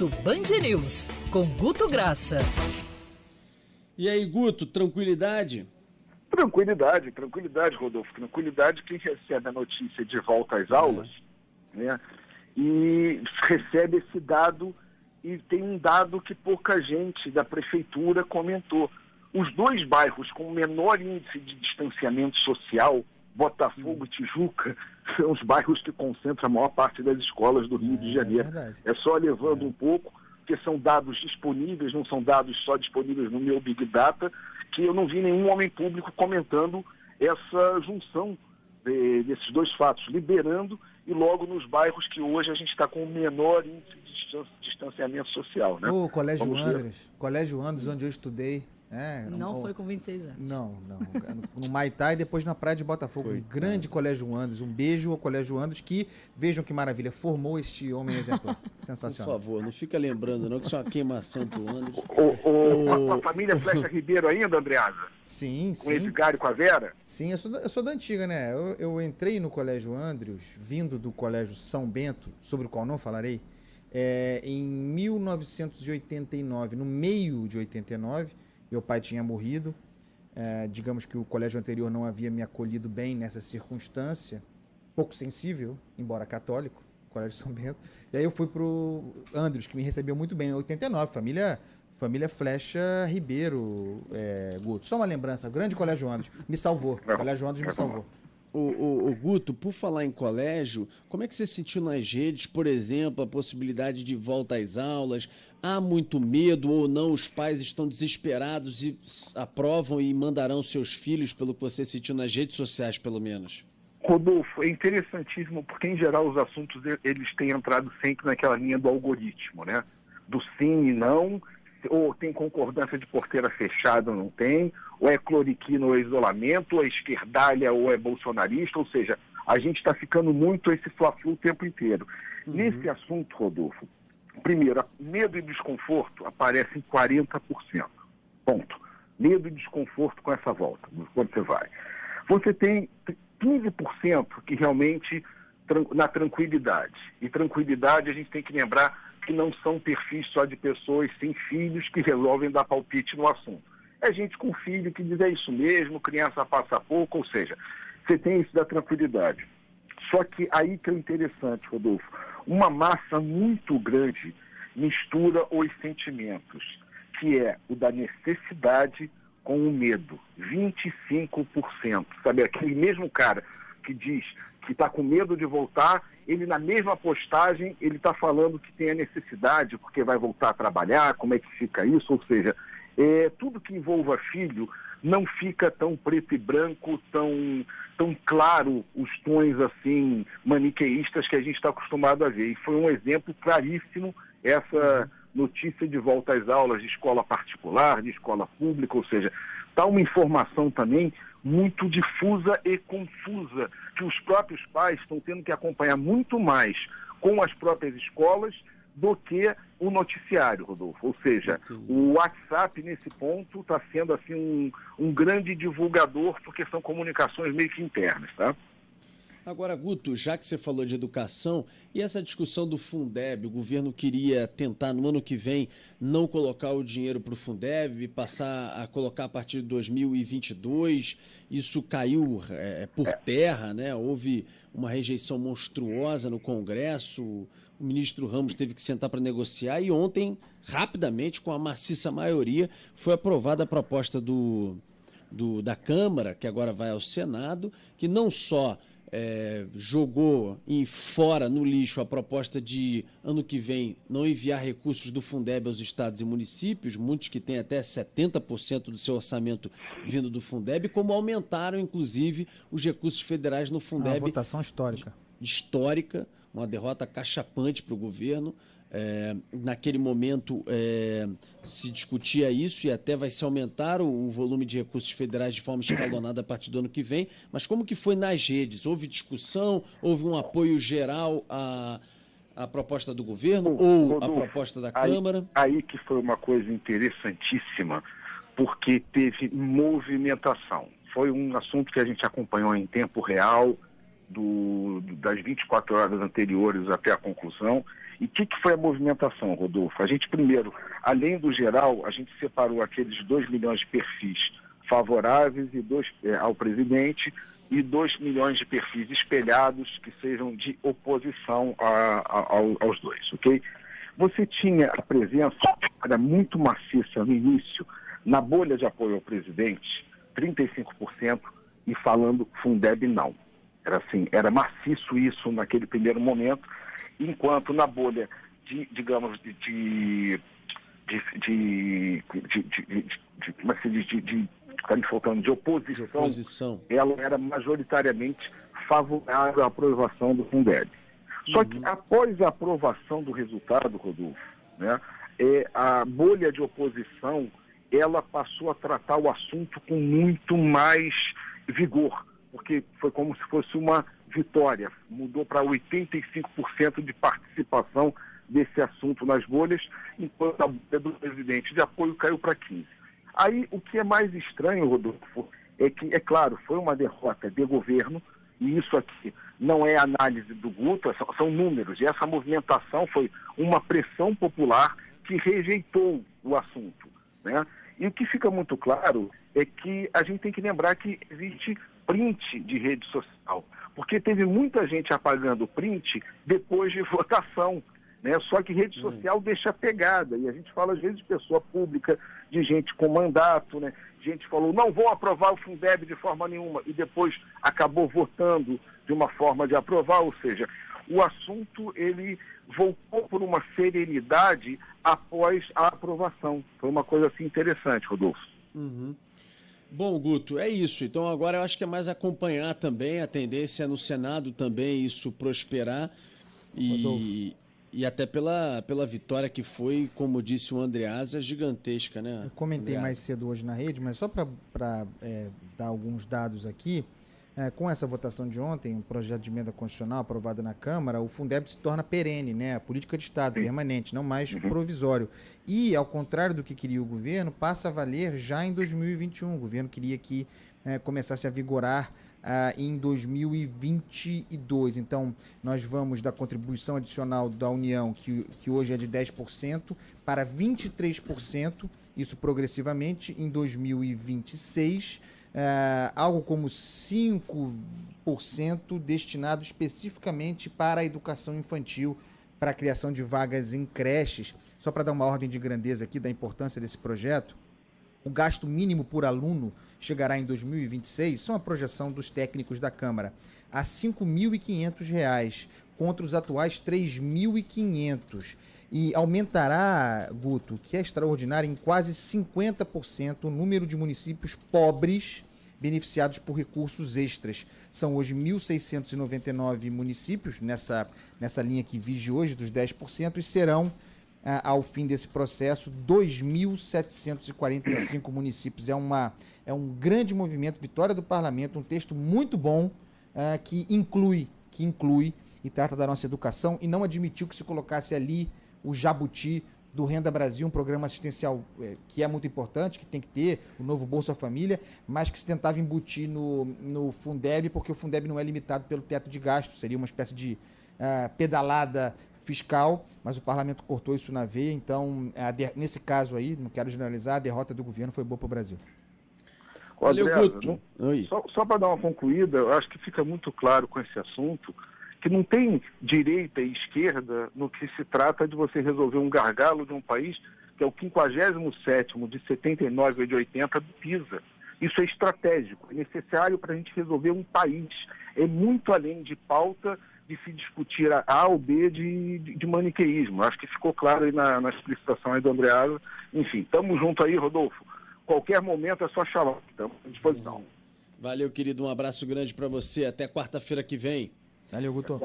Almoço Band News, com Guto Graça. E aí, Guto, tranquilidade? Tranquilidade, tranquilidade, Rodolfo. Tranquilidade quem recebe a notícia de volta às aulas, né? E recebe esse dado e tem um dado que pouca gente da prefeitura comentou. Os dois bairros com menor índice de distanciamento social, Botafogo e Tijuca, são os bairros que concentram a maior parte das escolas do Rio é, de Janeiro. É, é só levando é. um pouco, porque são dados disponíveis, não são dados só disponíveis no meu Big Data, que eu não vi nenhum homem público comentando essa junção de, desses dois fatos, liberando e logo nos bairros que hoje a gente está com o menor índice de distanciamento social. Né? O Colégio Vamos Andres, Colégio Andres, onde eu estudei, é, não foi com 26 anos. Não, não. No, Maitá e depois na Praia de Botafogo. Foi, um grande é. Colégio Andes. Um beijo ao Colégio Andes que, vejam que maravilha, formou este homem exemplar. Sensacional. Por favor, não fica lembrando não que isso é uma queimação do Andes. O, o, a família Flecha Ribeiro ainda, Andreasa? Sim, sim. Com esse cara e com a Vera? Sim, eu sou, da, eu sou da antiga, né? Eu, eu entrei no Colégio Andrews, vindo do Colégio São Bento, sobre o qual não falarei, é, em 1989, no meio de 89 meu pai tinha morrido. É, digamos que o colégio anterior não havia me acolhido bem nessa circunstância. Pouco sensível, embora católico, Colégio São Bento. E aí eu fui pro Andros, que me recebeu muito bem em 89, família família Flecha Ribeiro, é, Guto. Só uma lembrança, grande Colégio Andros. Me salvou. Colégio Andros me salvou. O, o, o, Guto, por falar em colégio, como é que você sentiu nas redes, por exemplo, a possibilidade de volta às aulas? Há muito medo ou não? Os pais estão desesperados e aprovam e mandarão seus filhos, pelo que você sentiu nas redes sociais, pelo menos? Rodolfo, é interessantíssimo porque, em geral, os assuntos eles têm entrado sempre naquela linha do algoritmo, né? Do sim e não, ou tem concordância de porteira fechada ou não tem, ou é cloriquina ou é isolamento, ou é esquerdalha ou é bolsonarista, ou seja, a gente está ficando muito esse fla o tempo inteiro. Uhum. Nesse assunto, Rodolfo, primeiro, medo e desconforto aparecem 40%. Ponto. Medo e desconforto com essa volta, quando você vai. Você tem 15% que realmente na tranquilidade. E tranquilidade a gente tem que lembrar que não são perfis só de pessoas sem filhos que resolvem dar palpite no assunto. É gente com filho que diz é isso mesmo, criança passa pouco, ou seja, você tem isso da tranquilidade. Só que aí que é interessante, Rodolfo, uma massa muito grande mistura os sentimentos, que é o da necessidade com o medo. 25%. Sabe, aquele mesmo cara que diz que está com medo de voltar, ele na mesma postagem, ele está falando que tem a necessidade, porque vai voltar a trabalhar, como é que fica isso, ou seja, é, tudo que envolva filho não fica tão preto e branco, tão, tão claro os tons assim maniqueístas que a gente está acostumado a ver. E foi um exemplo claríssimo essa notícia de volta às aulas de escola particular, de escola pública, ou seja, está uma informação também muito difusa e confusa, que os próprios pais estão tendo que acompanhar muito mais com as próprias escolas do que o noticiário, Rodolfo. Ou seja, o WhatsApp, nesse ponto, está sendo assim um, um grande divulgador, porque são comunicações meio que internas, tá? Agora, Guto, já que você falou de educação, e essa discussão do Fundeb, o governo queria tentar no ano que vem não colocar o dinheiro para o Fundeb, passar a colocar a partir de 2022, isso caiu é, por terra, né? Houve uma rejeição monstruosa no Congresso, o ministro Ramos teve que sentar para negociar e ontem, rapidamente, com a maciça maioria, foi aprovada a proposta do, do da Câmara, que agora vai ao Senado, que não só é, jogou em fora no lixo a proposta de ano que vem não enviar recursos do Fundeb aos estados e municípios, muitos que têm até 70% do seu orçamento vindo do Fundeb, como aumentaram inclusive os recursos federais no Fundeb. Uma votação histórica. Histórica, uma derrota cachapante para o governo. É, naquele momento é, se discutia isso e até vai se aumentar o, o, volume de recursos federais de forma escalonada a partir do ano que vem. Mas como que foi nas redes? Houve discussão? Houve um apoio geral à, à proposta do governo ou à proposta da aí, Câmara? Aí que foi uma coisa interessantíssima, porque teve movimentação. Foi um assunto que a gente acompanhou em tempo real do, das 24 horas anteriores até a conclusão. E o que, que, foi a movimentação, Rodolfo? A gente, primeiro, além do geral, a gente separou aqueles 2 milhões de perfis favoráveis e dois, é, ao presidente e 2 milhões de perfis espelhados que sejam de oposição a, a, aos dois, ok? Você tinha a presença, era muito maciça no início, na bolha de apoio ao presidente, 35%, e falando Fundeb não. Era assim, era maciço isso naquele primeiro momento, enquanto na bolha de, digamos, de, de, de, de está é me faltando, de oposição, de oposição, ela era majoritariamente favorável à aprovação do Fundeb. Uhum. Só que uhum. após a aprovação do resultado, Rodolfo, né, é, a bolha de oposição ela passou a tratar o assunto com muito mais vigor, porque foi como se fosse uma vitória. Mudou para 85% de participação desse assunto nas bolhas, enquanto a bolha do presidente de apoio caiu para 15%. Aí, o que é mais estranho, Rodolfo, é que, é claro, foi uma derrota de governo, e isso aqui não é análise do Guto, são, são números, e essa movimentação foi uma pressão popular que rejeitou o assunto. Né? E o que fica muito claro é que a gente tem que lembrar que existe print de rede social, porque teve muita gente apagando print depois de votação. Né? Só que rede hum. social hum. deixa pegada, e a gente fala às vezes de pessoa pública, de gente com mandato, né? gente falou, não vou aprovar o Fundeb de forma nenhuma, e depois acabou votando de uma forma de aprovar, ou seja, o assunto ele voltou por uma serenidade após a aprovação. Foi uma coisa assim interessante, Rodolfo. Uhum. Bom, Guto, é isso. Então agora eu acho que é mais acompanhar também a tendência no Senado também isso prosperar e, e até pela, pela vitória que foi, como disse o Andreasa, gigantesca, né? Eu comentei Andreasa. mais cedo hoje na rede, mas só para é, dar alguns dados aqui. É, com essa votação de ontem, um projeto de emenda constitucional aprovado na Câmara, o Fundeb se torna perene, né? A política de Estado, permanente, não mais uhum. provisório. E, ao contrário do que queria o governo, passa a valer já em 2021. O governo queria que é, começasse a vigorar ah, em 2022. Então, nós vamos da contribuição adicional da União, que, que hoje é de 10%, para 23%, isso progressivamente, em 2026 é, algo como 5% destinado especificamente para a educação infantil, para a criação de vagas em creches. Só para dar uma ordem de grandeza aqui da importância desse projeto, o gasto mínimo por aluno chegará em 2026, são a projeção dos técnicos da Câmara, a R$ 5.500, contra os atuais R$ 3.500 e aumentará, Guto, que é extraordinário, em quase 50% o número de municípios pobres beneficiados por recursos extras. São hoje 1.699 municípios nessa, nessa linha que vige hoje dos 10% e serão, ah, ao fim desse processo, 2.745 municípios. É, uma, é um grande movimento, vitória do parlamento, um texto muito bom ah, que inclui, que inclui e trata da nossa educação e não admitiu que se colocasse ali o Jabuti do Renda Brasil, um programa assistencial é, que é muito importante, que tem que ter, o novo Bolsa Família, mas que se tentava embutir no, no Fundeb, porque o Fundeb não é limitado pelo teto de gastos, seria uma espécie de uh, pedalada fiscal, mas o parlamento cortou isso na veia, então, de, nesse caso aí, não quero generalizar, a derrota do governo foi boa para o Brasil. Valeu, Guto. Só, só para dar uma concluída, eu acho que fica muito claro com esse assunto que não tem direita e esquerda no que se trata de você resolver um gargalo de um país que é o 57º de 79 e de 80 do PISA. Isso é estratégico, é necessário para a gente resolver um país. É muito além de pauta de se discutir a A ou B de, de, de maniqueísmo. Acho que ficou claro aí na, na explicação aí do Andreado. Enfim, estamos junto aí, Rodolfo. Qualquer momento é só chamar. Estamos à disposição. Valeu, querido. Um abraço grande para você. Até quarta-feira que vem. Valeu, Guto.